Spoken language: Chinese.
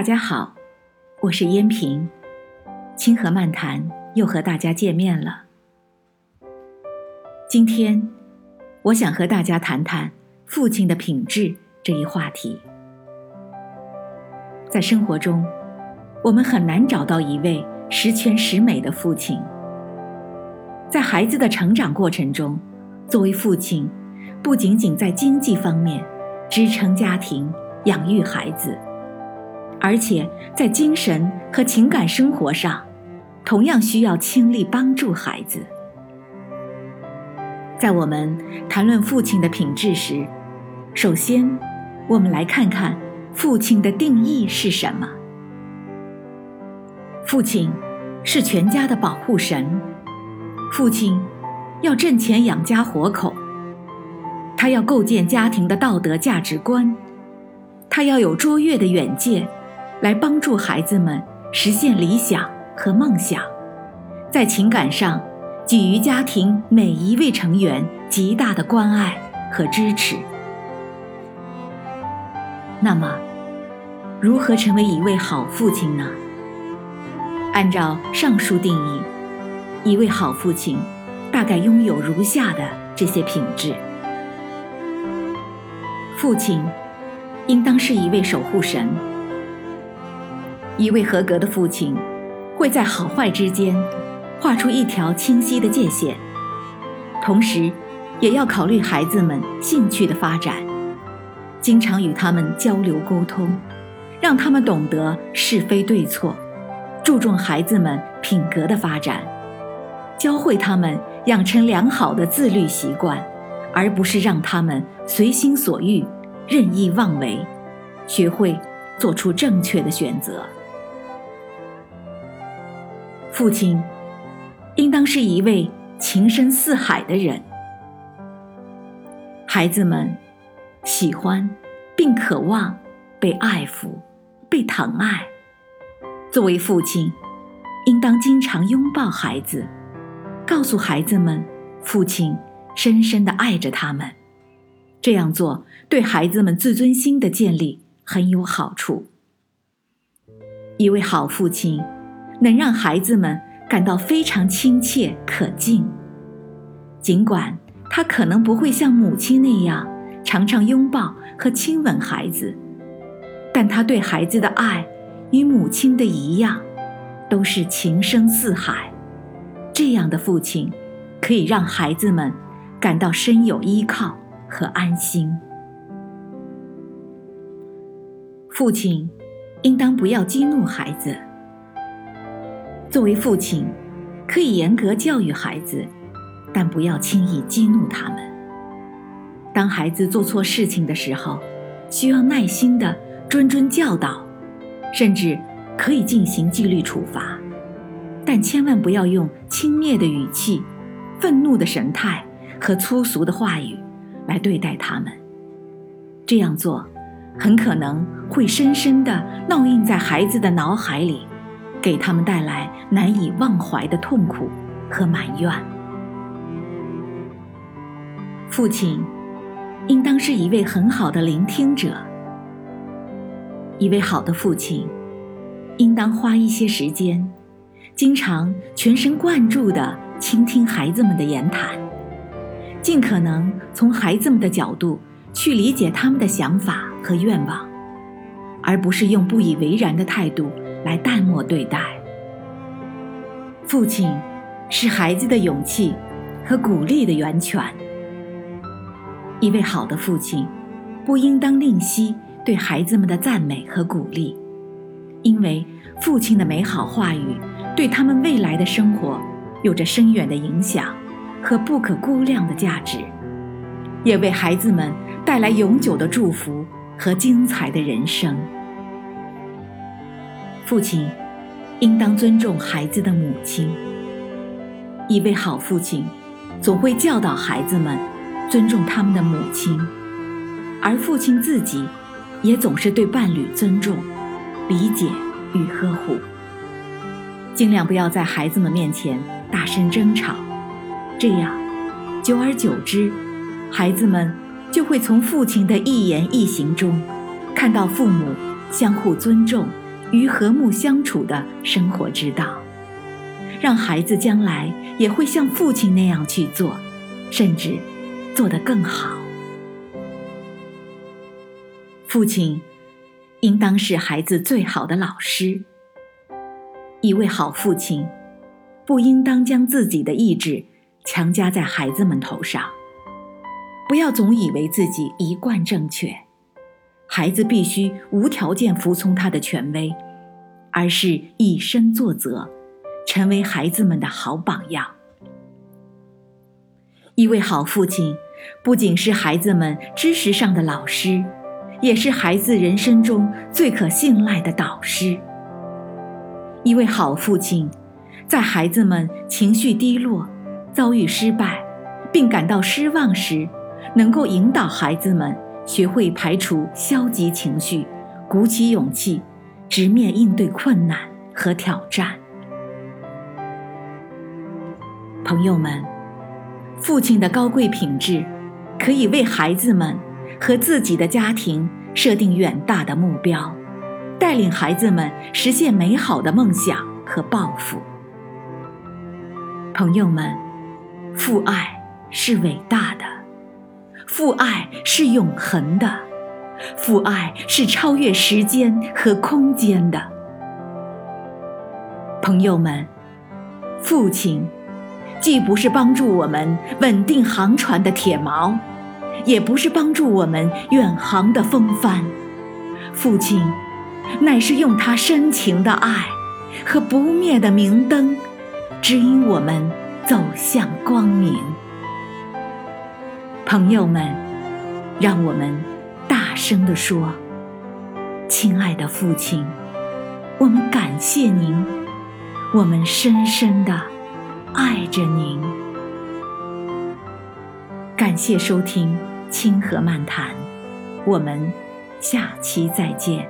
大家好，我是燕平，清河漫谈又和大家见面了。今天，我想和大家谈谈父亲的品质这一话题。在生活中，我们很难找到一位十全十美的父亲。在孩子的成长过程中，作为父亲，不仅仅在经济方面支撑家庭、养育孩子。而且在精神和情感生活上，同样需要倾力帮助孩子。在我们谈论父亲的品质时，首先，我们来看看父亲的定义是什么。父亲是全家的保护神，父亲要挣钱养家活口，他要构建家庭的道德价值观，他要有卓越的远见。来帮助孩子们实现理想和梦想，在情感上给予家庭每一位成员极大的关爱和支持。那么，如何成为一位好父亲呢？按照上述定义，一位好父亲大概拥有如下的这些品质：父亲应当是一位守护神。一位合格的父亲，会在好坏之间画出一条清晰的界限，同时，也要考虑孩子们兴趣的发展，经常与他们交流沟通，让他们懂得是非对错，注重孩子们品格的发展，教会他们养成良好的自律习惯，而不是让他们随心所欲、任意妄为，学会做出正确的选择。父亲，应当是一位情深似海的人。孩子们喜欢并渴望被爱抚、被疼爱。作为父亲，应当经常拥抱孩子，告诉孩子们，父亲深深的爱着他们。这样做对孩子们自尊心的建立很有好处。一位好父亲。能让孩子们感到非常亲切可敬，尽管他可能不会像母亲那样常常拥抱和亲吻孩子，但他对孩子的爱与母亲的一样，都是情深似海。这样的父亲可以让孩子们感到深有依靠和安心。父亲应当不要激怒孩子。作为父亲，可以严格教育孩子，但不要轻易激怒他们。当孩子做错事情的时候，需要耐心的谆谆教导，甚至可以进行纪律处罚，但千万不要用轻蔑的语气、愤怒的神态和粗俗的话语来对待他们。这样做，很可能会深深的烙印在孩子的脑海里。给他们带来难以忘怀的痛苦和埋怨。父亲应当是一位很好的聆听者。一位好的父亲，应当花一些时间，经常全神贯注地倾听孩子们的言谈，尽可能从孩子们的角度去理解他们的想法和愿望，而不是用不以为然的态度。来淡漠对待。父亲是孩子的勇气和鼓励的源泉。一位好的父亲，不应当吝惜对孩子们的赞美和鼓励，因为父亲的美好话语对他们未来的生活有着深远的影响和不可估量的价值，也为孩子们带来永久的祝福和精彩的人生。父亲应当尊重孩子的母亲。一位好父亲总会教导孩子们尊重他们的母亲，而父亲自己也总是对伴侣尊重、理解与呵护。尽量不要在孩子们面前大声争吵，这样久而久之，孩子们就会从父亲的一言一行中看到父母相互尊重。与和睦相处的生活之道，让孩子将来也会像父亲那样去做，甚至做得更好。父亲应当是孩子最好的老师。一位好父亲，不应当将自己的意志强加在孩子们头上。不要总以为自己一贯正确，孩子必须无条件服从他的权威，而是以身作则，成为孩子们的好榜样。一位好父亲，不仅是孩子们知识上的老师。也是孩子人生中最可信赖的导师。一位好父亲，在孩子们情绪低落、遭遇失败，并感到失望时，能够引导孩子们学会排除消极情绪，鼓起勇气，直面应对困难和挑战。朋友们，父亲的高贵品质，可以为孩子们。和自己的家庭设定远大的目标，带领孩子们实现美好的梦想和抱负。朋友们，父爱是伟大的，父爱是永恒的，父爱是超越时间和空间的。朋友们，父亲既不是帮助我们稳定航船的铁锚。也不是帮助我们远航的风帆，父亲，乃是用他深情的爱和不灭的明灯，指引我们走向光明。朋友们，让我们大声地说：“亲爱的父亲，我们感谢您，我们深深的爱着您。”感谢收听。清河漫谈，我们下期再见。